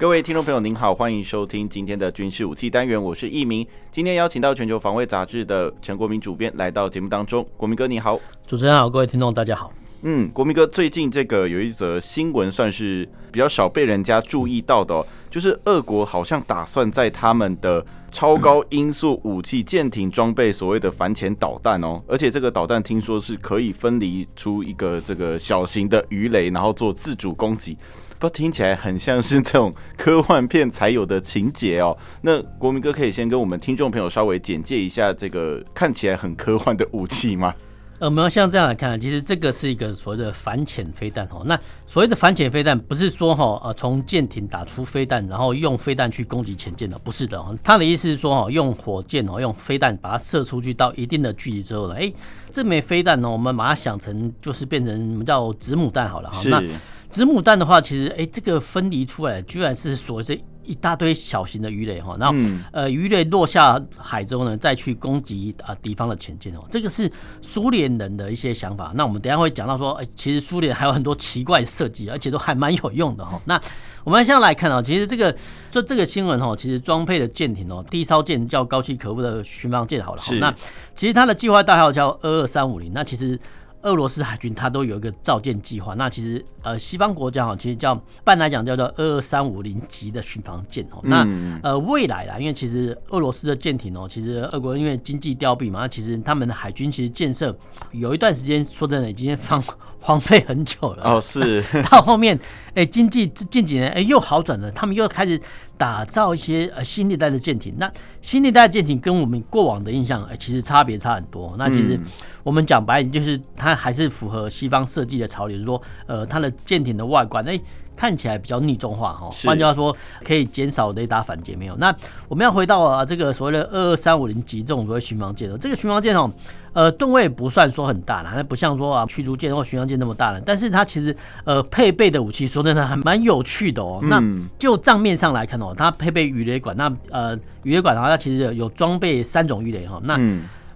各位听众朋友，您好，欢迎收听今天的军事武器单元，我是易明。今天邀请到全球防卫杂志的陈国民主编来到节目当中。国民哥，你好。主持人好，各位听众大家好。嗯，国民哥，最近这个有一则新闻，算是比较少被人家注意到的哦，就是俄国好像打算在他们的超高音速武器舰艇装备所谓的反潜导弹哦，而且这个导弹听说是可以分离出一个这个小型的鱼雷，然后做自主攻击，不听起来很像是这种科幻片才有的情节哦。那国民哥可以先跟我们听众朋友稍微简介一下这个看起来很科幻的武器吗？呃，我们要像这样来看，其实这个是一个所谓的反潜飞弹哦。那所谓的反潜飞弹，不是说哈呃从舰艇打出飞弹，然后用飞弹去攻击潜舰的，不是的哦。他的意思是说哈，用火箭哦，用飞弹把它射出去到一定的距离之后呢，哎，这枚飞弹呢，我们把它想成就是变成我们叫子母弹好了哈。那子母弹的话，其实哎，这个分离出来居然是所谓这。一大堆小型的鱼雷哈，然后呃鱼雷落下海之后呢，再去攻击啊敌方的潜舰哦，这个是苏联人的一些想法。那我们等下会讲到说，哎，其实苏联还有很多奇怪的设计，而且都还蛮有用的哈。那我们现在来看啊，其实这个就这个新闻哈，其实装配的舰艇哦，第一艘舰叫高契可夫的巡防舰好了，那其实它的计划代号叫二二三五零，那其实。俄罗斯海军它都有一个造舰计划，那其实呃西方国家哈，其实叫半来讲叫做二二三五零级的巡防舰哦。那呃未来啦，因为其实俄罗斯的舰艇哦，其实俄国因为经济凋敝嘛，那其实他们的海军其实建设有一段时间说真的已经荒荒废很久了哦。是 到后面哎经济近几年哎又好转了，他们又开始打造一些呃新一代的舰艇。那新一代的舰艇跟我们过往的印象呃其实差别差很多。那其实。我们讲白点，就是它还是符合西方设计的潮流，就是说，呃，它的舰艇的外观，哎，看起来比较逆重化哈。换句话说，可以减少雷达反截没有？那我们要回到啊，这个所谓的二二三五零级这种所谓巡防舰哦，这个巡防舰哦，呃，吨位不算说很大了，那不像说啊驱逐舰或巡洋舰那么大了。但是它其实呃配备的武器说真的还蛮有趣的哦。那就账面上来看哦，它配备鱼雷管，那呃鱼雷管的话，它其实有装备三种鱼雷哈。那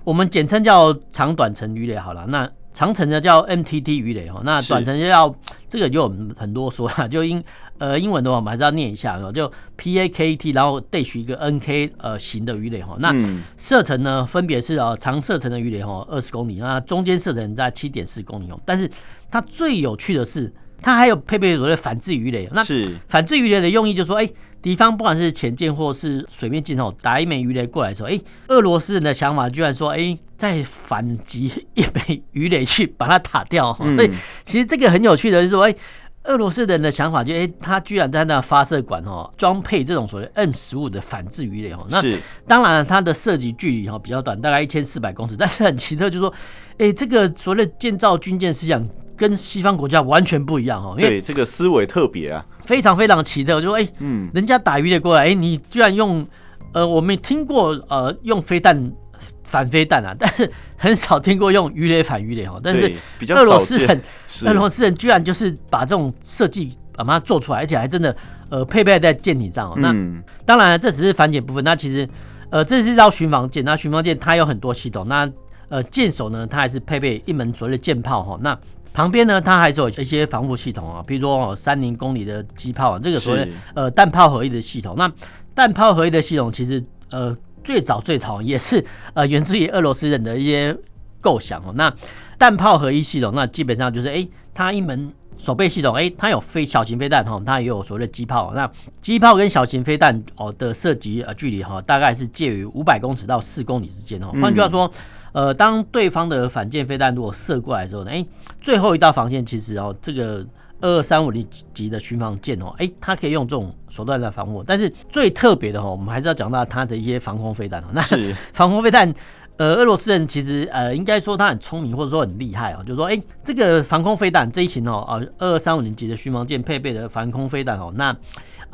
我们简称叫长短程鱼雷好了，那长程的叫 MTT 鱼雷哦，那短程就要这个就有很多说啊，就英呃英文的话我们还是要念一下哦，就 PAKT，然后 dash 一个 NK 呃型的鱼雷哈，那射程呢分别是啊长射程的鱼雷哈二十公里，那中间射程在七点四公里哦，但是它最有趣的是它还有配备所谓反制鱼雷，那反制鱼雷的用意就是说哎。敌方不管是潜舰或是水面舰哦，打一枚鱼雷过来的时候，哎，俄罗斯人的想法居然说，哎，再反击一枚鱼雷去把它打掉。所以其实这个很有趣的就是说，哎，俄罗斯人的想法就，哎，他居然在那发射管哦，装配这种所谓 M 十五的反制鱼雷哦。那当然它的射击距离哈比较短，大概一千四百公尺，但是很奇特，就是说，哎，这个所谓的建造军舰思想。跟西方国家完全不一样哦，因为这个思维特别啊，非常非常奇特。就说哎，嗯，人家打鱼的过来，哎，你居然用呃，我没听过呃，用飞弹反飞弹啊，但是很少听过用鱼雷反鱼雷哈。但是俄罗斯人，俄罗斯人居然就是把这种设计把它做出来，而且还真的呃配备在舰艇上哦。那当然这只是反潜部分，那其实呃这是艘巡防舰，那巡防舰它有很多系统，那呃舰首呢，它还是配备一门所谓的舰炮哈，那。旁边呢，它还是有一些防护系统啊，比如说哦，三零公里的机炮啊，这个所谓呃弹炮合一的系统。那弹炮合一的系统其实呃最早最早也是 呃源自于俄罗斯人的一些构想哦。那弹炮合一系统，那基本上就是哎，它一门守备系统，哎，它有飞小型飞弹哈，它也有所谓的机炮。那机炮跟小型飞弹哦的射击呃距离哈，大概是介于五百公尺到四公里之间哦。换句话说。呃，当对方的反舰飞弹如果射过来的时候呢，哎，最后一道防线其实哦，这个二二三五零级的巡防舰哦，哎，它可以用这种手段来防护。但是最特别的哈，我们还是要讲到它的一些防空飞弹哦。那 防空飞弹，呃，俄罗斯人其实呃，应该说他很聪明，或者说很厉害哦。就是说，哎，这个防空飞弹这一型哦，呃，二二三五零级的巡防舰配备的防空飞弹哦，那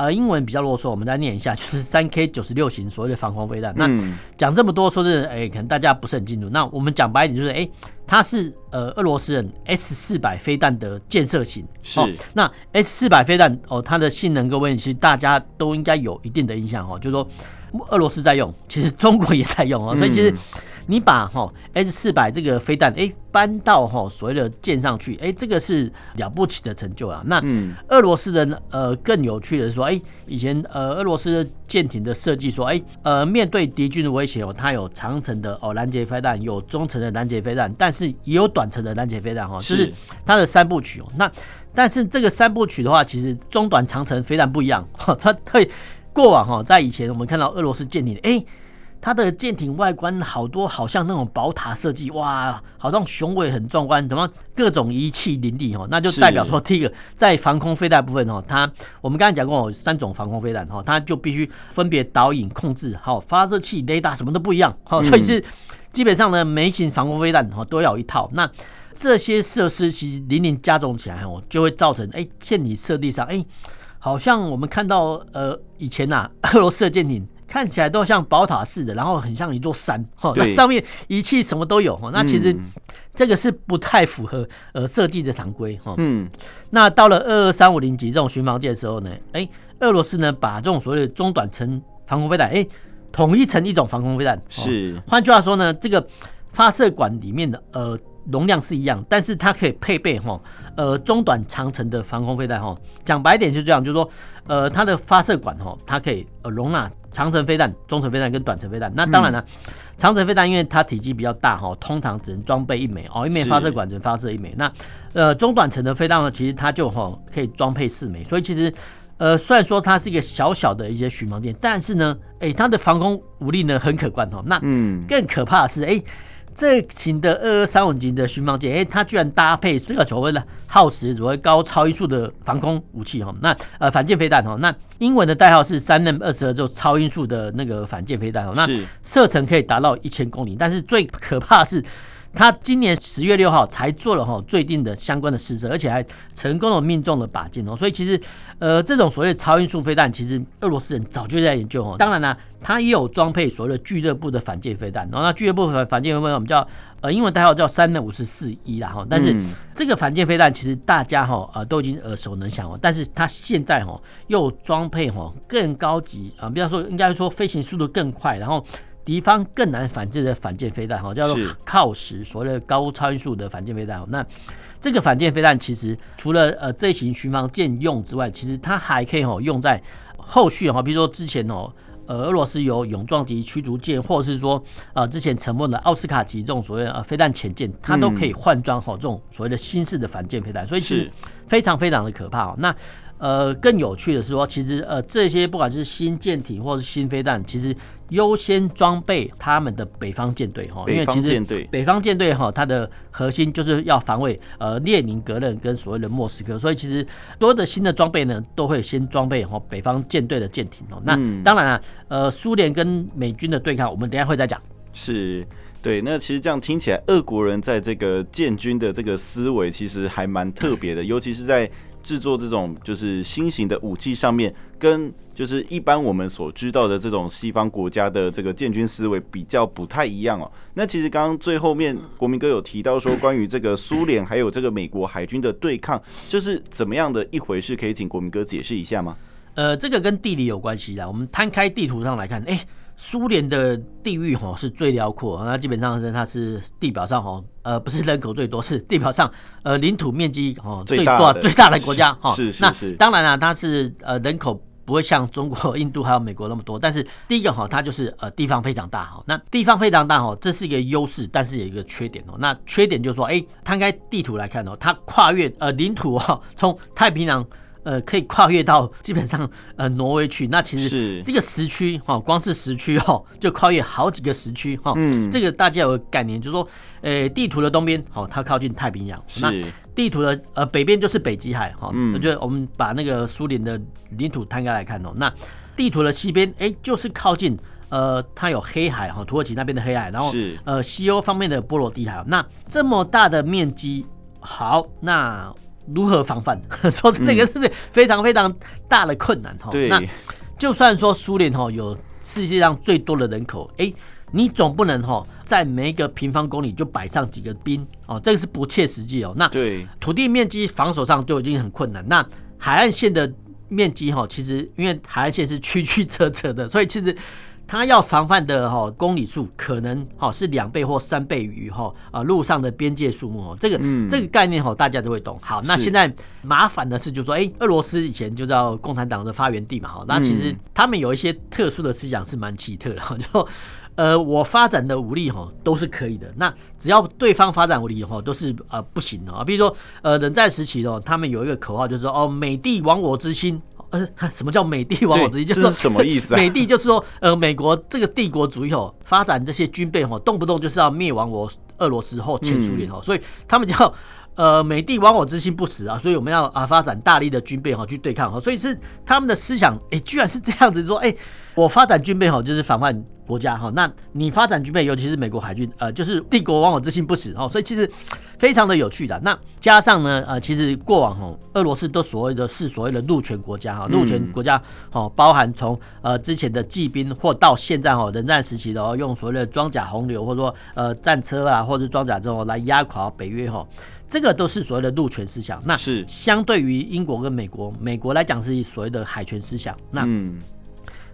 呃，英文比较啰嗦，我们再念一下，就是三 K 九十六型所谓的防空飞弹。那讲这么多，说是哎，可能大家不是很清楚。那我们讲白一点，就是哎，它是呃俄罗斯人 S 四百飞弹的建设型。是。那 S 四百飞弹哦，它的性能各位其实大家都应该有一定的印象哦，就是说俄罗斯在用，其实中国也在用哦，所以其实。你把哈 S 四百这个飞弹哎搬到哈所谓的舰上去哎，这个是了不起的成就啊。那俄罗斯人呃更有趣的是说哎，以前呃俄罗斯的舰艇的设计说哎呃面对敌军的威胁哦，它有长程的哦拦截飞弹，有中程的拦截飞弹，但是也有短程的拦截飞弹哈，就是它的三部曲哦。那但是这个三部曲的话，其实中短长程飞弹不一样哈，它会过往哈在以前我们看到俄罗斯舰艇哎。它的舰艇外观好多，好像那种宝塔设计，哇，好像雄伟很壮观，怎么各种仪器林立哦，那就代表说，第一个在防空飞弹部分哦，它我们刚才讲过三种防空飞弹哦，它就必须分别导引控制，好，发射器、雷达什么都不一样，好，所以是基本上呢，每一型防空飞弹哦都要一套。那这些设施其实零零加重起来哦，就会造成哎舰艇设计上哎，好像我们看到呃以前呐俄罗斯的舰艇。看起来都像宝塔似的，然后很像一座山，哈，那上面仪器什么都有，哈，那其实这个是不太符合呃设计的常规，哈，嗯，那到了二二三五零级这种巡防舰的时候呢，哎，俄罗斯呢把这种所谓的中短程防空飞弹，哎，统一成一种防空飞弹，是，换句话说呢，这个发射管里面的呃。容量是一样，但是它可以配备哈，呃，中短长程的防空飞弹哈。讲白点就是这样，就是说，呃，它的发射管哈，它可以呃容纳长程飞弹、中程飞弹跟短程飞弹。那当然了，长程飞弹因为它体积比较大哈，通常只能装备一枚哦，一枚发射管只能发射一枚。那呃，中短程的飞弹呢，其实它就哈可以装配四枚。所以其实呃，虽然说它是一个小小的一些巡防舰，但是呢，哎、欸，它的防空武力呢很可观哈。那嗯，更可怕的是哎。欸这型的二二三五型的巡防舰，哎，它居然搭配这个所谓的耗时所谓高超音速的防空武器哈，那呃反舰飞弹哈，那英文的代号是三 M 二十二，就超音速的那个反舰飞弹哦，那射程可以达到一千公里，但是最可怕的是。他今年十月六号才做了哈最近的相关的试射，而且还成功的命中了靶舰哦。所以其实，呃，这种所谓的超音速飞弹，其实俄罗斯人早就在研究哦。当然了，他也有装配所谓的俱乐部的反舰飞弹。然后那俱乐部反反舰飞弹，我们叫呃英文代号叫三的五十四一啦哈。但是这个反舰飞弹其实大家哈呃都已经耳熟能详哦。但是它现在哈又装配哈更高级啊，比方说应该说飞行速度更快，然后。敌方更难反制的反舰飞弹，哈，叫做鋯石，所谓的高参数的反舰飞弹。那这个反舰飞弹其实除了呃这型巡防舰用之外，其实它还可以哦用在后续哈，比如说之前哦，呃俄罗斯有勇壮级驱逐舰，或者是说呃之前沉没的奥斯卡级这种所谓的呃飞弹潜舰，它都可以换装好这种所谓的新式的反舰飞弹，所以其实非常非常的可怕。哦那呃更有趣的是说，其实呃这些不管是新舰艇或是新飞弹，其实优先装备他们的北方舰队哈，因为其实北方舰队哈，它的核心就是要防卫呃列宁格勒跟所谓的莫斯科，所以其实多的新的装备呢，都会先装备哈北方舰队的舰艇哦。那当然了，呃，苏联跟美军的对抗，我们等一下会再讲。是对，那其实这样听起来，俄国人在这个建军的这个思维其实还蛮特别的，尤其是在。制作这种就是新型的武器上面，跟就是一般我们所知道的这种西方国家的这个建军思维比较不太一样哦。那其实刚刚最后面国民哥有提到说，关于这个苏联还有这个美国海军的对抗，就是怎么样的一回事？可以请国民哥解释一下吗？呃，这个跟地理有关系的。我们摊开地图上来看，哎。苏联的地域哈是最辽阔，那基本上是它是地表上哈呃不是人口最多，是地表上呃领土面积哈最多最大的国家哈。是是是。那当然了，它是呃人口不会像中国、印度还有美国那么多，但是第一个哈它就是呃地方非常大哈。那地方非常大哈，这是一个优势，但是有一个缺点哦。那缺点就是说，哎，摊开地图来看哦，它跨越呃领土哈，从太平洋。呃，可以跨越到基本上呃挪威去，那其实这个时区哈，光是时区哈 就跨越好几个时区哈。嗯，这个大家有个概念，就是说，呃，地图的东边哦，它靠近太平洋；那地图的呃北边就是北极海哈。嗯，我觉得我们把那个苏联的领土摊开来看哦，那地图的西边哎就是靠近呃，它有黑海哈，土耳其那边的黑海，然后是呃西欧方面的波罗的海。那这么大的面积，好，那如何防范？说这个是非常非常大的困难哈。对，那就算说苏联哈有世界上最多的人口，哎。你总不能哈在每一个平方公里就摆上几个兵哦，这个是不切实际哦。那对土地面积防守上就已经很困难，那海岸线的面积哈，其实因为海岸线是曲曲折折的，所以其实它要防范的哈公里数可能哈是两倍或三倍于哈啊路上的边界数目哦。这个这个概念哈大家都会懂。好，那现在麻烦的是就是说，哎，俄罗斯以前就叫共产党的发源地嘛哈，那其实他们有一些特殊的思想是蛮奇特的，就。呃，我发展的武力哈都是可以的，那只要对方发展武力哈都是呃不行的啊。比如说呃冷战时期哦，他们有一个口号就是说哦美帝亡我之心，呃 什么叫美帝亡我之心？就是说什么意思啊？美帝就是说呃美国这个帝国主义哦发展这些军备哦动不动就是要灭亡我俄罗斯或前苏联哦，所以他们叫呃美帝亡我之心不死啊，所以我们要啊发展大力的军备哈去对抗哈，所以是他们的思想哎居然是这样子说哎我发展军备哈就是防范。国家哈，那你发展军备，尤其是美国海军，呃，就是帝国亡我之心不死哦，所以其实非常的有趣的。那加上呢，呃，其实过往哈，俄罗斯都所谓的是所谓的陆权国家哈，陆权国家哦，包含从呃之前的骑兵，或到现在哈冷战时期的哦，用所谓的装甲洪流，或者说呃战车啊，或者装甲这种来压垮北约哈，这个都是所谓的陆权思想。那是相对于英国跟美国，美国来讲是所谓的海权思想。那嗯。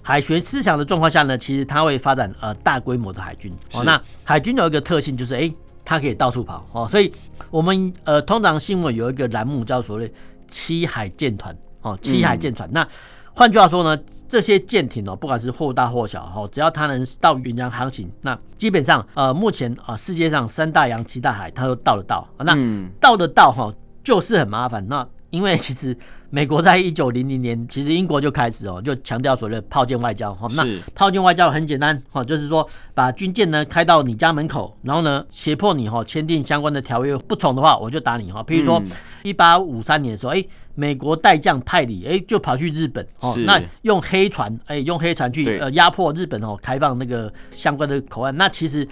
海权思想的状况下呢，其实它会发展呃大规模的海军哦。那海军有一个特性就是，哎、欸，它可以到处跑哦。所以我们呃通常新闻有一个栏目叫所谓七海舰团哦，七海舰船。嗯、那换句话说呢，这些舰艇哦，不管是或大或小哦，只要它能到远洋航行，那基本上呃目前啊、呃、世界上三大洋七大海它都到得到。那到得到哈，就是很麻烦。那因为其实。美国在一九零零年，其实英国就开始哦，就强调所谓的炮舰外交。哈，那炮舰外交很简单，哈，就是说把军舰呢开到你家门口，然后呢胁迫你哈签订相关的条约，不从的话我就打你哈。譬如说一八五三年的时候，哎，美国代将派里，哎，就跑去日本哦，那用黑船，哎，用黑船去呃压迫日本哦，开放那个相关的口岸。那其实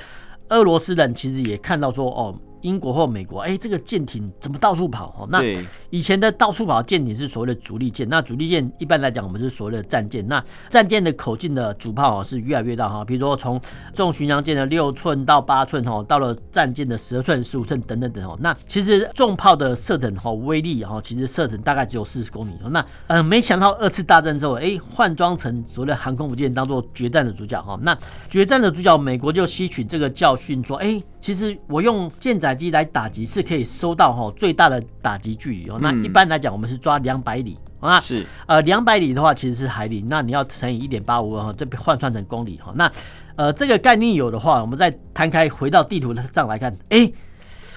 俄罗斯人其实也看到说哦。英国或美国，哎、欸，这个舰艇怎么到处跑？哦，那以前的到处跑舰艇是所谓的主力舰，那主力舰一般来讲，我们是所谓的战舰。那战舰的口径的主炮哦是越来越大哈，比如说从重巡洋舰的六寸到八寸哈，到了战舰的十二寸、十五寸等等等哦。那其实重炮的射程哈威力哈，其实射程大概只有四十公里。那呃，没想到二次大战之后，哎，换装成所谓的航空母舰当做决战的主角哈。那决战的主角，美国就吸取这个教训说，哎。其实我用舰载机来打击是可以收到哈最大的打击距离哦。那一般来讲，我们是抓两百里啊。是呃两百里的话，其实是海里，那你要乘以一点八五哈，这边换算成公里哈。那呃这个概念有的话，我们再摊开回到地图上来看，哎，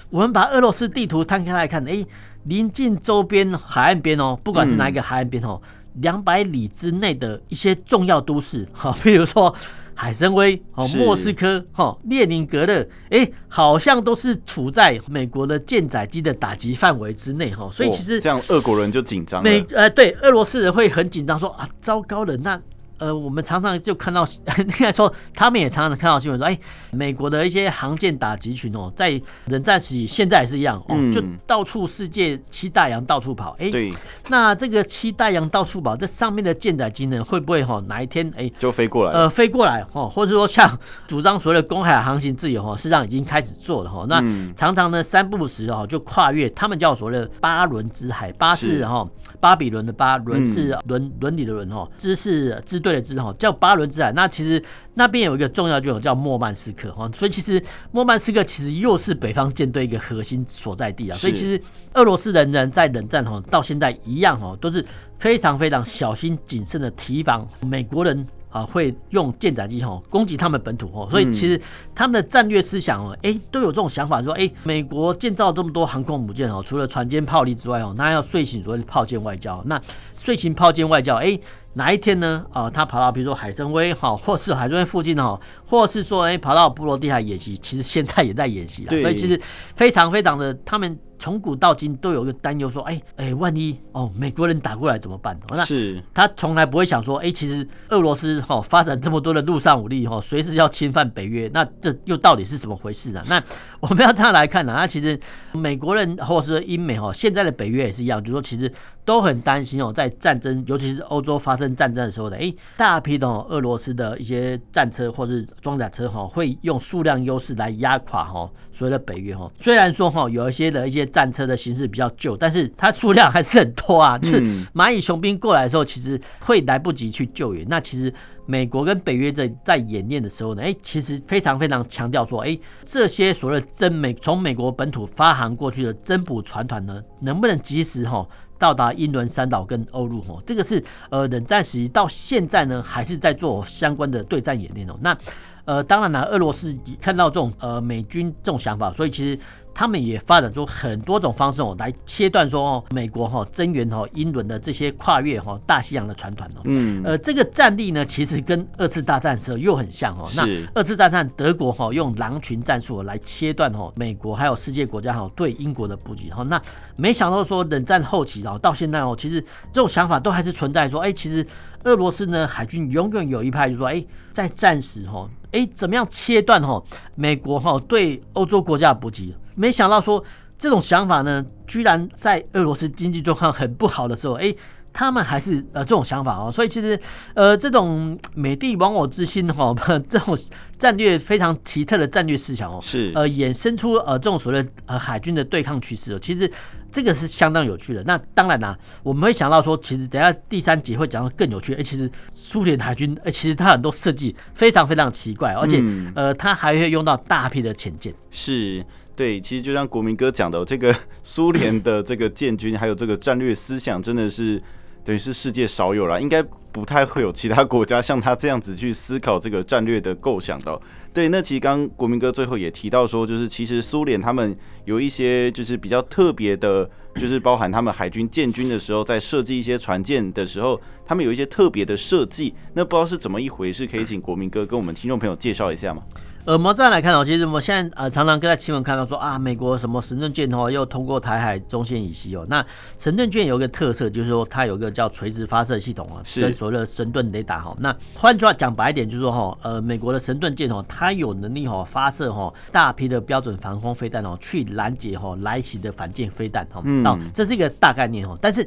我们把俄罗斯地图摊开来看，哎，临近周边海岸边哦，不管是哪一个海岸边哦，两百里之内的一些重要都市哈，比如说。海参崴、哦，莫斯科、哈列宁格勒，哎，好像都是处在美国的舰载机的打击范围之内，哈，所以其实、哦、这样，俄国人就紧张。美呃，对，俄罗斯人会很紧张，说啊，糟糕了，那。呃，我们常常就看到，应该说他们也常常看到新闻说，哎，美国的一些航舰打击群哦，在冷战时期现在也是一样哦，就到处世界七大洋到处跑，哎，对，那这个七大洋到处跑，这上面的舰载机呢，会不会哈哪一天哎就飞过来？呃，飞过来哦，或者说像主张所谓的公海航行自由哈，事实上已经开始做了哈，那常常呢三不五时哦就跨越，他们叫所谓的巴伦之海，巴士哈。巴比伦的巴，伦是伦伦理的伦哈，支是支队的支哈，叫巴伦之海。那其实那边有一个重要军种叫莫曼斯克哈，所以其实莫曼斯克其实又是北方舰队一个核心所在地啊。所以其实俄罗斯人人在冷战哈到现在一样哈，都是非常非常小心谨慎的提防美国人。啊，会用舰载机吼攻击他们本土吼，所以其实他们的战略思想哦，哎，都有这种想法，说哎，美国建造这么多航空母舰哦，除了船坚炮利之外哦，那要遂行所谓的炮舰外交。那遂行炮舰外交，哎，哪一天呢？啊，他跑到比如说海参崴哈，或是海参崴附近哈，或是说哎跑到波罗的海演习，其实现在也在演习了。所以其实非常非常的，他们从古到今都有一个担忧，说，哎哎，万一哦美国人打过来怎么办？那是他从来不会想说，哎，其实俄罗斯哈发展这么多的陆上武力哈，随时要侵犯北约，那这又到底是什么回事呢？那 我们要这样来看呢？那其实美国人或者是英美哈，现在的北约也是一样，就是说其实都很担心哦，在战争，尤其是欧洲发生战争的时候的，哎，大批的俄罗斯的一些战车或是装甲车哈，会用数量优势来压垮哈所谓的北约哈。虽然说哈有一些的一些战车的形式比较旧，但是它数量还是很多啊。就是蚂蚁雄兵过来的时候，其实会来不及去救援。那其实美国跟北约在在演练的时候呢，哎，其实非常非常强调说，哎，这些所谓的增美从美国本土发航过去的增补船团呢，能不能及时哈到达英伦三岛跟欧陆？哈，这个是呃冷战时期到现在呢，还是在做相关的对战演练哦。那呃，当然了，俄罗斯看到这种呃美军这种想法，所以其实。他们也发展出很多种方式哦，来切断说哦，美国哈增援哈英伦的这些跨越哈大西洋的船团哦。嗯，呃，这个战力呢，其实跟二次大战时候又很像哦。那二次大战德国哈用狼群战术来切断哈美国还有世界国家哈对英国的补给哈。那没想到说冷战后期哦，到现在哦，其实这种想法都还是存在说，哎，其实俄罗斯呢海军永远有一派就是说，哎，在战时哈，哎，怎么样切断哈美国哈对欧洲国家的补给？没想到说这种想法呢，居然在俄罗斯经济状况很不好的时候，哎，他们还是呃这种想法哦。所以其实呃这种美帝亡我之心哈，这种战略非常奇特的战略思想哦，是呃衍生出呃这种所谓的呃海军的对抗趋势哦。其实这个是相当有趣的。那当然啦、啊，我们会想到说，其实等下第三节会讲到更有趣。哎，其实苏联海军哎，其实它很多设计非常非常奇怪，而且、嗯、呃它还会用到大批的潜舰。是。对，其实就像国民哥讲的，这个 苏联的这个建军，还有这个战略思想，真的是等于是世界少有了，应该不太会有其他国家像他这样子去思考这个战略的构想的。对，那其实刚国民哥最后也提到说，就是其实苏联他们有一些就是比较特别的，就是包含他们海军建军的时候，在设计一些船舰的时候，他们有一些特别的设计。那不知道是怎么一回事，可以请国民哥跟我们听众朋友介绍一下吗？呃，我们这样来看哦，其实我们现在呃常常跟在新闻看到说啊，美国什么神盾舰哦又通过台海中线以西哦。那神盾舰有一个特色，就是说它有一个叫垂直发射系统啊，跟所谓的神盾雷达哈。那换句话讲白一点，就是说哈，呃，美国的神盾舰哦，它有能力哈发射哈大批的标准防空飞弹哦，去拦截哈来袭的反舰飞弹哈。哦，这是一个大概念哦，但是。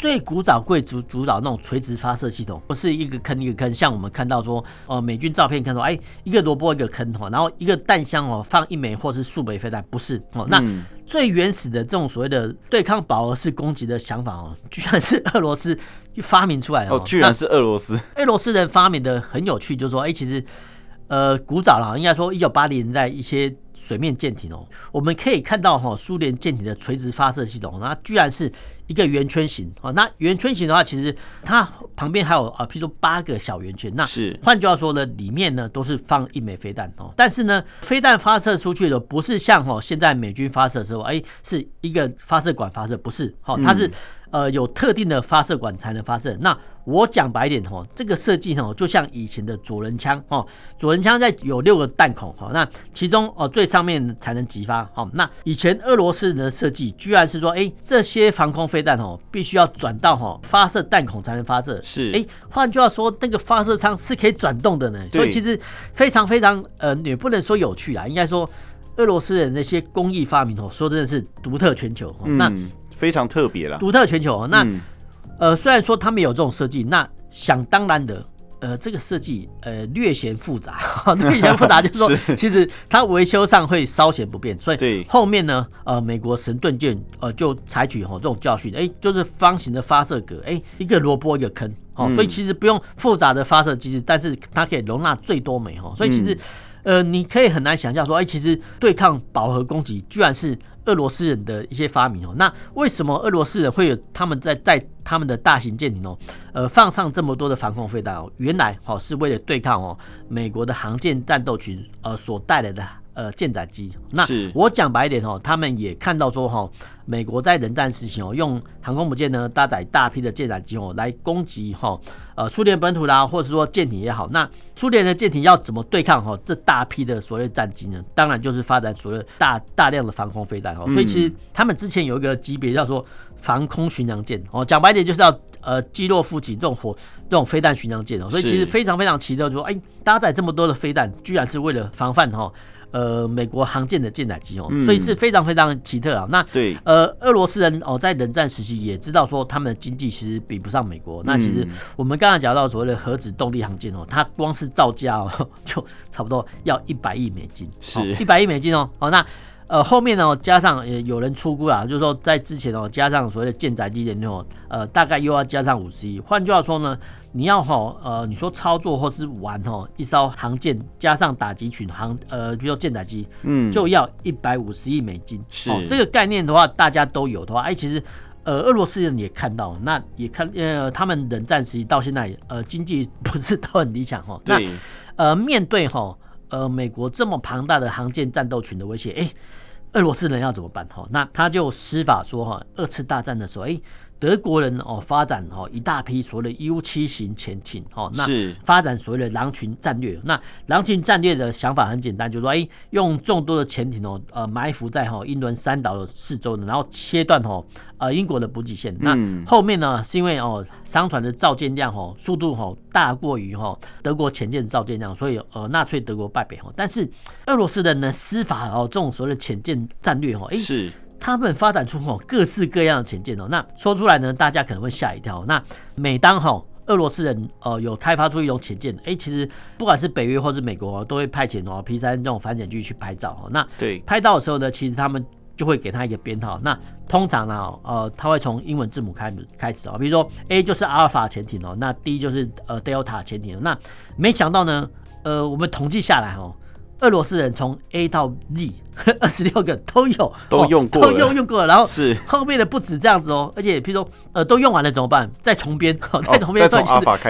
最古早贵族主导那种垂直发射系统，不是一个坑一个坑，像我们看到说，呃，美军照片看到，哎，一个萝卜一个坑哈，然后一个弹箱哦放一枚或是数枚飞弹，不是哦。那最原始的这种所谓的对抗饱和式攻击的想法哦，居然是俄罗斯发明出来的哦，居然是俄罗斯。俄罗斯人发明的很有趣，就是说，哎，其实呃，古早了，应该说一九八零年代一些。水面舰艇哦，我们可以看到哈，苏联舰艇的垂直发射系统，那居然是一个圆圈形哦。那圆圈形的话，其实它旁边还有啊，譬如说八个小圆圈。那是换句话说呢，里面呢都是放一枚飞弹哦。但是呢，飞弹发射出去的不是像哈现在美军发射的时候，哎，是一个发射管发射，不是哈，它是。呃，有特定的发射管才能发射。那我讲白一点哦，这个设计哦，就像以前的左轮枪哦，左轮枪在有六个弹孔哈，那其中哦最上面才能击发。好，那以前俄罗斯人的设计居然是说，哎，这些防空飞弹哦，必须要转到哈发射弹孔才能发射。是，哎，换句话说，那个发射舱是可以转动的呢。所以其实非常非常呃，也不能说有趣啊，应该说俄罗斯人那些工艺发明哦，说真的是独特全球。嗯、那非常特别了，独特全球。那、嗯、呃，虽然说他们有这种设计，那想当然的，呃，这个设计呃略显复杂，略显复杂，就是说，是其实它维修上会稍显不便，所以后面呢，呃，美国神盾舰呃就采取哈这种教训，哎、欸，就是方形的发射格，哎、欸，一个萝卜一个坑，哦、嗯，所以其实不用复杂的发射机制，但是它可以容纳最多枚哈，所以其实。嗯。呃，你可以很难想象说，哎，其实对抗饱和攻击居然是俄罗斯人的一些发明哦。那为什么俄罗斯人会有他们在在他们的大型舰艇哦，呃，放上这么多的防空飞弹哦？原来哦是为了对抗哦美国的航舰战斗群呃所带来的呃舰载机。那我讲白一点哦，他们也看到说哈，美国在冷战时期哦，用航空母舰呢搭载大批的舰载机哦来攻击哈呃苏联本土啦，或者说舰艇也好。那苏联的舰艇要怎么对抗哈这大批的所谓战机呢？当然就是发展所谓大大量的防空飞弹哦。所以其实他们之前有一个级别叫做防空巡洋舰哦，讲白一点就是要呃击落夫级这种火这种飞弹巡洋舰哦。所以其实非常非常奇特，说哎搭载这么多的飞弹，居然是为了防范哈。呃，美国航舰的舰载机哦，所以是非常非常奇特啊。那对，呃，俄罗斯人哦，在冷战时期也知道说，他们的经济其实比不上美国。那其实我们刚才讲到所谓的核子动力航舰哦，它光是造价哦，就差不多要一百亿美金，是一百亿美金哦。哦，那。呃，后面呢，加上也有人出估啊，就是说在之前哦，加上所谓的舰载机的那种，呃，大概又要加上五十亿。换句话说呢，你要哈，呃，你说操作或是玩哈，一艘航舰加上打击群航，呃，比如说舰载机，嗯，就要一百五十亿美金。是、哦、这个概念的话，大家都有的话，哎，其实呃，俄罗斯人也看到，那也看呃，他们冷战时期到现在，呃，经济不是都很理想哈。那呃，面对哈。呃，美国这么庞大的航舰战斗群的威胁，哎，俄罗斯人要怎么办？哈，那他就施法说，哈，二次大战的时候，哎。德国人哦，发展哦一大批所谓的 U 七型潜艇哦，那发展所谓的狼群战略。那狼群战略的想法很简单，就是说，哎，用众多的潜艇哦，呃，埋伏在哈英伦三岛的四周呢，然后切断哦，呃，英国的补给线。那后面呢，是因为哦，商船的造舰量哦，速度哦大过于哈德国潜舰造舰量，所以呃，纳粹德国败北哦。但是俄罗斯人呢，施法哦，这种所谓的潜舰战略哦，哎是。他们发展出哦各式各样的潜舰哦，那说出来呢，大家可能会吓一跳。那每当哈俄罗斯人呃有开发出一种潜舰，哎，其实不管是北约或是美国都会派遣哦 P 三这种反潜机去拍照哦。那对拍到的时候呢，其实他们就会给他一个编号。那通常呢，呃，他会从英文字母开始开始哦，比如说 A 就是阿尔法潜艇哦，那 D 就是呃 Delta 潜艇。那没想到呢，呃，我们统计下来哦。俄罗斯人从 A 到 Z 二十六个都有都用过，都用用过了，然后是后面的不止这样子哦，而且譬如说呃都用完了怎么办？再重编，再重编算，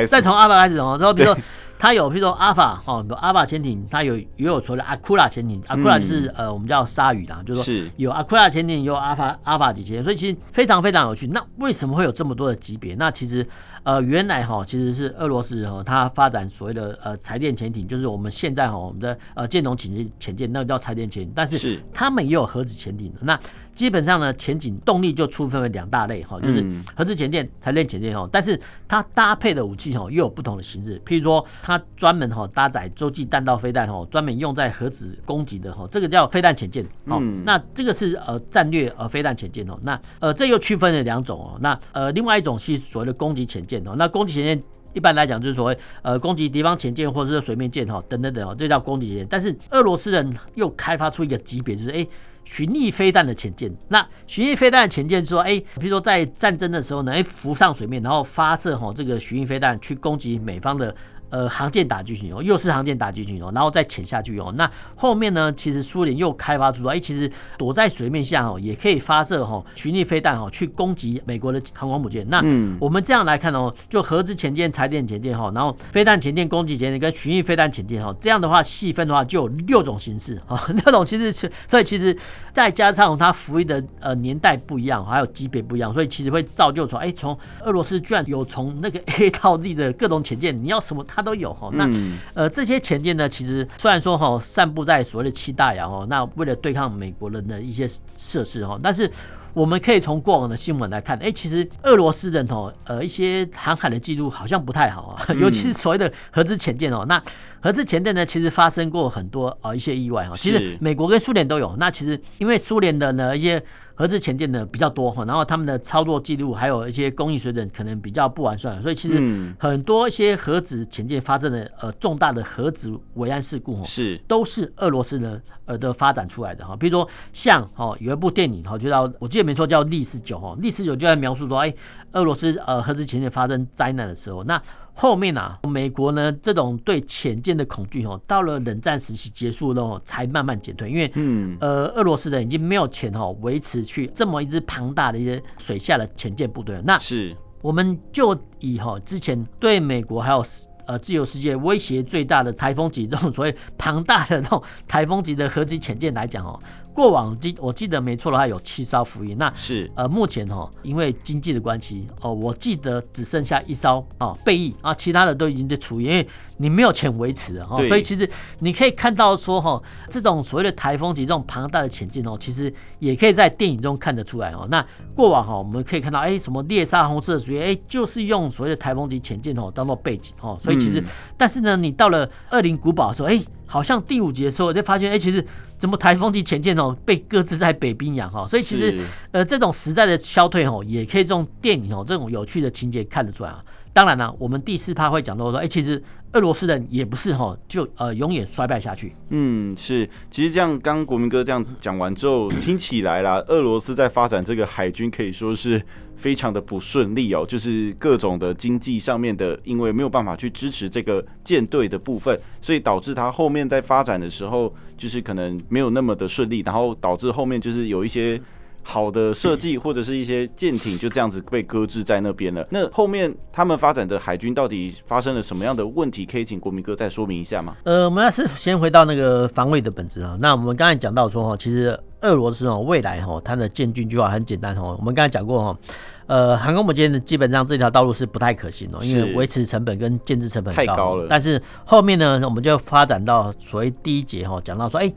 再从阿法开始哦，然后比如说。它有，譬如说阿法哦，阿法潜艇，它有也有所谓的阿库拉潜艇，阿库拉就是、嗯、呃我们叫鲨鱼啦，就是说有阿库拉潜艇，有阿法阿法级潜，所以其实非常非常有趣。那为什么会有这么多的级别？那其实呃原来哈其实是俄罗斯哈它发展所谓的呃柴电潜艇，就是我们现在哈我们的呃舰龙潜舰潜舰那个叫柴电潜艇，但是他们也有核子潜艇的那。基本上呢，前景动力就出分为两大类哈，就是核子潜舰、柴电潜舰哈。但是它搭配的武器哈又有不同的形式，譬如说它专门哈搭载洲际弹道飞弹哈，专门用在核子攻击的哈，这个叫飞弹潜舰。哦，那这个是呃战略呃飞弹潜舰哦。那呃这又区分了两种哦。那呃另外一种是所谓的攻击潜舰哦。那攻击潜舰一般来讲就是所谓呃攻击敌方潜舰或者是水面舰哈等等等哦，这叫攻击潜舰。但是俄罗斯人又开发出一个级别，就是哎。巡弋飞弹的潜舰，那巡弋飞弹的潜舰说，哎，比如说在战争的时候呢，哎，浮上水面，然后发射哈这个巡弋飞弹去攻击美方的。呃，航舰打击群哦，又是航舰打击群哦，然后再潜下去哦。那后面呢，其实苏联又开发出说，哎，其实躲在水面下哦，也可以发射哈巡弋飞弹哦，去攻击美国的航空母舰。那我们这样来看哦，就核子潜舰、柴电潜舰哈，然后飞弹潜舰、攻击潜舰跟巡弋飞弹潜舰哈，这样的话细分的话就有六种形式啊，六种形式。所以其实再加上它服役的呃年代不一样，还有级别不一样，所以其实会造就出哎，从俄罗斯居然有从那个 A 到 Z 的各种潜舰，你要什么它都有哈，那呃这些潜舰呢，其实虽然说哈散布在所谓的七大洋哦，那为了对抗美国人的一些设施哈，但是我们可以从过往的新闻来看，哎，其实俄罗斯人哦，呃一些航海的记录好像不太好啊，尤其是所谓的核子潜舰哦，那核子潜舰呢，其实发生过很多呃一些意外哈，其实美国跟苏联都有，那其实因为苏联的呢一些。核子潜舰的比较多哈，然后他们的操作记录还有一些工艺水准可能比较不完善，所以其实很多一些核子潜舰发生的呃重大的核子危安事故哈，是都是俄罗斯的呃的发展出来的哈。比如说像哦有一部电影哈，就叫我记得没错叫利四九哈，利四九就在描述说哎俄罗斯呃核子潜舰发生灾难的时候那。后面啊，美国呢这种对潜舰的恐惧哦，到了冷战时期结束了才慢慢减退，因为嗯呃，俄罗斯人已经没有钱哈维持去这么一支庞大的一些水下的潜舰部队了。那是我们就以哈之前对美国还有呃自由世界威胁最大的台风级这种所谓庞大的这种台风级的核子潜舰来讲哦。过往记我记得没错的话，有七艘服役。那是呃，目前哈，因为经济的关系哦，我记得只剩下一艘哦备役啊，其他的都已经在处于，因为你没有钱维持了哈。所以其实你可以看到说哈，这种所谓的台风级这种庞大的前进哦，其实也可以在电影中看得出来哦。那过往哈，我们可以看到哎，什么猎杀红色水哎，就是用所谓的台风级前进哦当做背景哦。所以其实，但是呢，你到了二零古堡的时候，哎。好像第五集的时候就发现，哎、欸，其实怎么台风级前舰哦被搁置在北冰洋哈，所以其实呃这种时代的消退哦，也可以这种电影哦这种有趣的情节看得出来啊。当然了，我们第四趴会讲到说，哎、欸，其实俄罗斯人也不是哈就呃永远衰败下去。嗯，是，其实这样刚刚国民哥这样讲完之后，听起来啦，俄罗斯在发展这个海军可以说是。非常的不顺利哦，就是各种的经济上面的，因为没有办法去支持这个舰队的部分，所以导致他后面在发展的时候，就是可能没有那么的顺利，然后导致后面就是有一些好的设计或者是一些舰艇就这样子被搁置在那边了。那后面他们发展的海军到底发生了什么样的问题？可以请国民哥再说明一下吗？呃，我们要是先回到那个防卫的本质啊，那我们刚才讲到说哈，其实俄罗斯哦未来哈它的建军计划很简单哦，我们刚才讲过哈。呃，航空母舰基本上这条道路是不太可行哦，因为维持成本跟建制成本高太高了。但是后面呢，我们就发展到所谓第一节哈，讲到说，哎、欸。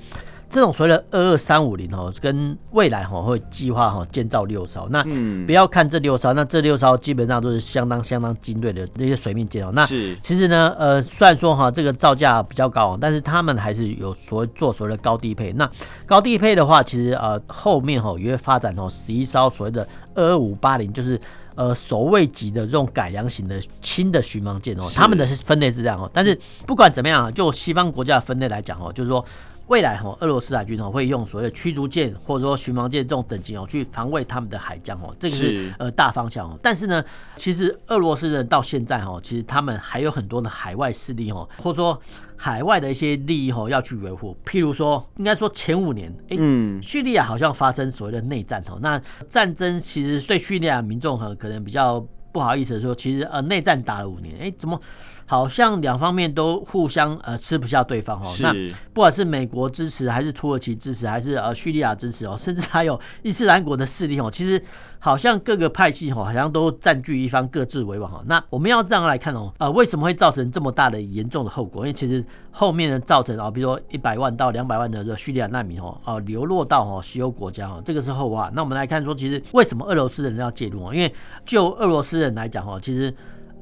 这种所谓的二二三五零哦，跟未来哈会计划哈建造六艘，那不要看这六艘，那这六艘基本上都是相当相当精锐的那些水面舰哦。那其实呢，呃，虽然说哈这个造价比较高，但是他们还是有所谓做所谓的高低配。那高低配的话，其实呃后面哈也会发展哦十一艘所谓的二二五八零，就是呃守卫级的这种改良型的轻的巡防舰哦。他们的是分类是这样哦，但是不管怎么样啊，就西方国家的分类来讲哦，就是说。未来哈，俄罗斯海军哦会用所谓的驱逐舰或者说巡防舰这种等级哦去防卫他们的海疆哦，这个是呃大方向哦。但是呢，其实俄罗斯人到现在哈，其实他们还有很多的海外势力哦，或者说海外的一些利益哦要去维护。譬如说，应该说前五年，哎，叙利亚好像发生所谓的内战哦。那战争其实对叙利亚民众哈可能比较不好意思的说，其实呃内战打了五年，哎，怎么？好像两方面都互相呃吃不下对方哦。那不管是美国支持，还是土耳其支持，还是呃叙利亚支持哦，甚至还有伊斯兰国的势力哦，其实好像各个派系哦，好像都占据一方，各自为王哦。那我们要这样来看哦，呃，为什么会造成这么大的严重的后果？因为其实后面呢，造成啊，比如说一百万到两百万的这叙利亚难民哦，啊流落到哦西欧国家哦，这个是后话。那我们来看说，其实为什么俄罗斯人要介入哦？因为就俄罗斯人来讲哦，其实。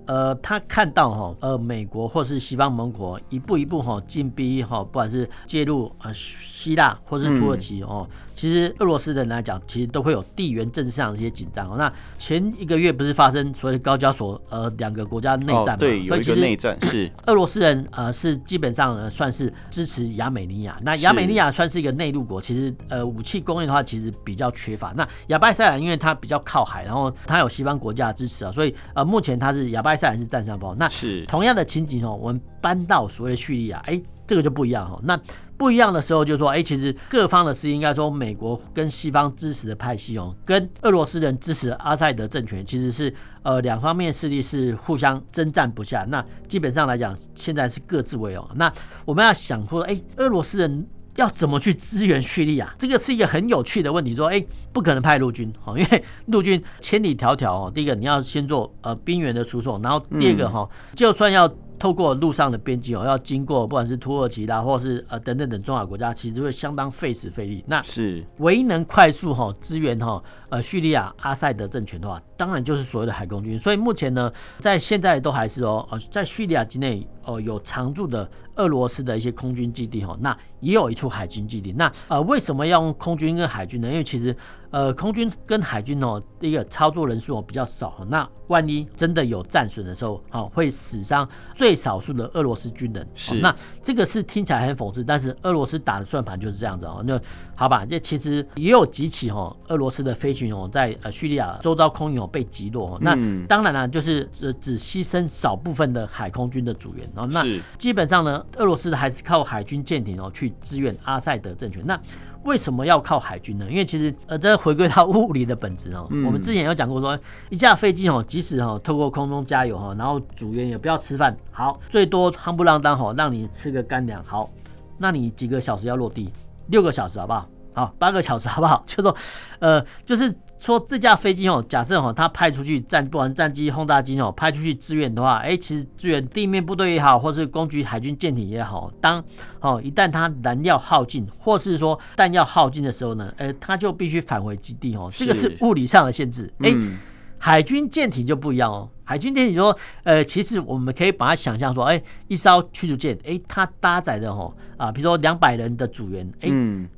呃，他看到哈，呃，美国或是西方盟国一步一步哈进逼哈，不管是介入呃希腊或是土耳其哦。嗯其实俄罗斯人来讲，其实都会有地缘政治上的一些紧张哦。那前一个月不是发生所谓高加索呃两个国家内战嘛？对，有一个内战是 俄罗斯人呃是基本上呢算是支持亚美尼亚。那亚美尼亚算是一个内陆国，其实呃武器供应的话其实比较缺乏。那亚伯塞兰因为它比较靠海，然后它有西方国家的支持啊，所以呃目前它是亚伯塞兰是占上风。那是同样的情景哦，我们搬到所谓的叙利亚，哎，这个就不一样哈。那不一样的时候，就是说，哎，其实各方的势力应该说，美国跟西方支持的派系哦，跟俄罗斯人支持阿塞德政权，其实是呃两方面势力是互相征战不下。那基本上来讲，现在是各自为王。那我们要想说，哎，俄罗斯人要怎么去支援叙利亚？这个是一个很有趣的问题。说，哎，不可能派陆军哈，因为陆军千里迢迢哦，第一个你要先做呃兵员的输送，然后第二个哈，就算要。透过路上的边境哦，要经过不管是土耳其啦，或是呃等等等中亚国家，其实会相当费时费力。那是唯一能快速哈支援哈呃叙利亚阿塞德政权的话，当然就是所谓的海空军。所以目前呢，在现在都还是哦呃在叙利亚境内哦有常驻的俄罗斯的一些空军基地哈，那也有一处海军基地。那呃为什么要用空军跟海军呢？因为其实。呃，空军跟海军哦，第一个操作人数哦比较少，那万一真的有战损的时候，哦会死伤最少数的俄罗斯军人。是，那这个是听起来很讽刺，但是俄罗斯打的算盘就是这样子哦。那好吧，这其实也有几起哦，俄罗斯的飞行员在呃叙利亚周遭空域哦被击落。那当然了，就是只只牺牲少部分的海空军的组员。哦，那基本上呢，俄罗斯还是靠海军舰艇哦去支援阿塞德政权。那为什么要靠海军呢？因为其实呃，这回归到物理的本质哦。嗯、我们之前有讲过说，一架飞机哦，即使哦透过空中加油哈，然后组员也不要吃饭，好，最多夯不啷当吼，让你吃个干粮，好，那你几个小时要落地？六个小时好不好？好，八个小时好不好？就说，呃，就是说这架飞机哦，假设哦，它派出去战，不管战机、轰炸机哦，派出去支援的话，哎，其实支援地面部队也好，或是攻击海军舰艇也好，当哦一旦它燃料耗尽，或是说弹药耗尽的时候呢，呃，它就必须返回基地哦，这个是物理上的限制，哎。嗯海军舰艇就不一样哦。海军舰艇说，呃，其实我们可以把它想象说，哎，一艘驱逐舰，哎，它搭载的哦，啊，比如说两百人的组员，哎，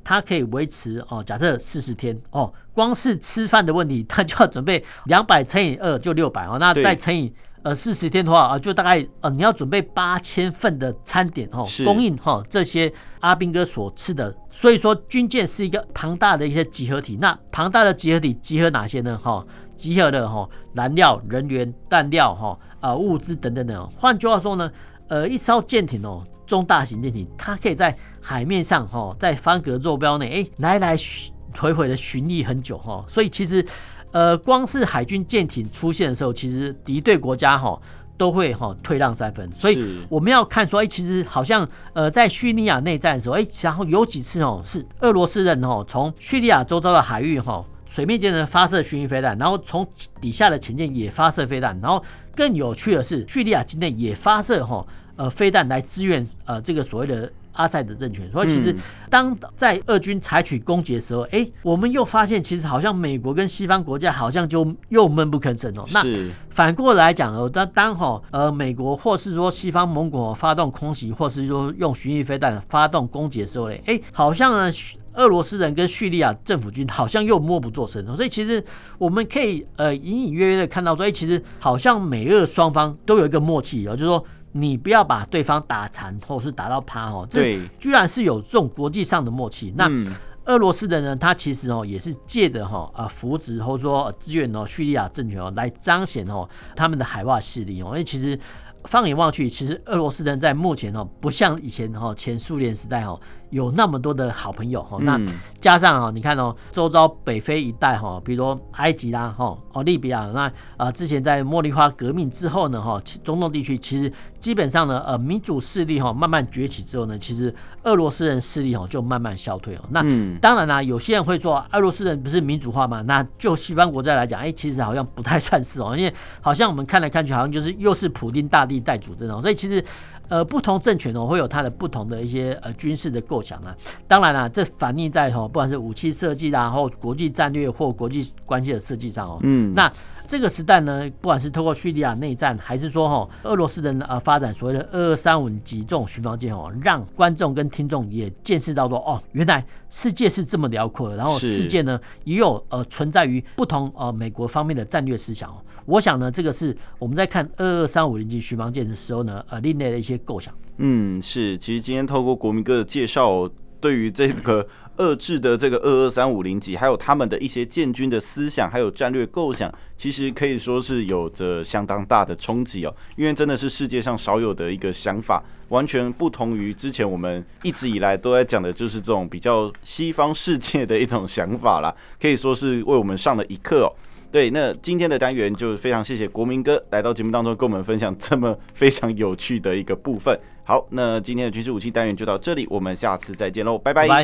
它可以维持哦，假设四十天哦，光是吃饭的问题，它就要准备两百乘以二就六百哦，那再乘以呃四十天的话啊，就大概呃你要准备八千份的餐点哦，供应哈这些阿兵哥所吃的。所以说，军舰是一个庞大的一些集合体。那庞大的集合体集合哪些呢？哈。集合的哈燃料、人员、弹料哈啊物资等等等。换句话说呢，呃，一艘舰艇哦，中大型舰艇，它可以在海面上哈，在方格坐标内，哎，来来回回的巡历很久哈。所以其实，呃，光是海军舰艇出现的时候，其实敌对国家哈都会哈退让三分。所以我们要看说，哎，其实好像呃，在叙利亚内战的时候，哎，然后有几次哦，是俄罗斯人哦从叙利亚周遭的海域哈。水面舰呢发射巡弋飞弹，然后从底下的潜舰也发射飞弹，然后更有趣的是，叙利亚境内也发射哈呃飞弹来支援呃这个所谓的阿塞德政权。所以其实当在俄军采取攻击的时候，哎、欸，我们又发现其实好像美国跟西方国家好像就又闷不吭声哦。那反过来讲哦，当当哈呃美国或是说西方盟国发动空袭，或是说用巡弋飞弹发动攻击的时候嘞，哎、欸，好像呢。俄罗斯人跟叙利亚政府军好像又默不作声，所以其实我们可以呃隐隐约约的看到说，哎，其实好像美俄双方都有一个默契哦，就是说你不要把对方打残或是打到趴哦，这居然是有这种国际上的默契。那俄罗斯人呢，他其实哦也是借的哈啊扶植或者说支援哦叙利亚政权哦来彰显哦他们的海外势力哦，因为其实。放眼望去，其实俄罗斯人在目前哦，不像以前哈前苏联时代哦，有那么多的好朋友哈。那加上哈，你看哦，周遭北非一带哈，比如埃及啦哈，哦利比亚，那啊之前在茉莉花革命之后呢哈，中东地区其实基本上呢呃民主势力哈慢慢崛起之后呢，其实俄罗斯人势力哈就慢慢消退哦。那当然啦，有些人会说俄罗斯人不是民主化嘛？那就西方国家来讲，哎，其实好像不太算是哦，因为好像我们看来看去，好像就是又是普丁大帝。带主政哦，所以其实，呃，不同政权哦，会有它的不同的一些呃军事的构想啊。当然啦，这反映在哦，不管是武器设计啦，或国际战略或国际关系的设计上哦。嗯，那。这个时代呢，不管是透过叙利亚内战，还是说哈俄罗斯人呃发展所谓的二二三五级这种巡防舰哦，让观众跟听众也见识到说哦，原来世界是这么辽阔的，然后世界呢也有呃存在于不同呃美国方面的战略思想哦。我想呢，这个是我们在看二二三五零级巡防舰的时候呢，呃另类的一些构想。嗯，是，其实今天透过国民哥的介绍，对于这个。遏制的这个二二三五零级，还有他们的一些建军的思想，还有战略构想，其实可以说是有着相当大的冲击哦。因为真的是世界上少有的一个想法，完全不同于之前我们一直以来都在讲的，就是这种比较西方世界的一种想法啦。可以说是为我们上了一课哦。对，那今天的单元就非常谢谢国民哥来到节目当中，跟我们分享这么非常有趣的一个部分。好，那今天的军事武器单元就到这里，我们下次再见喽，拜拜。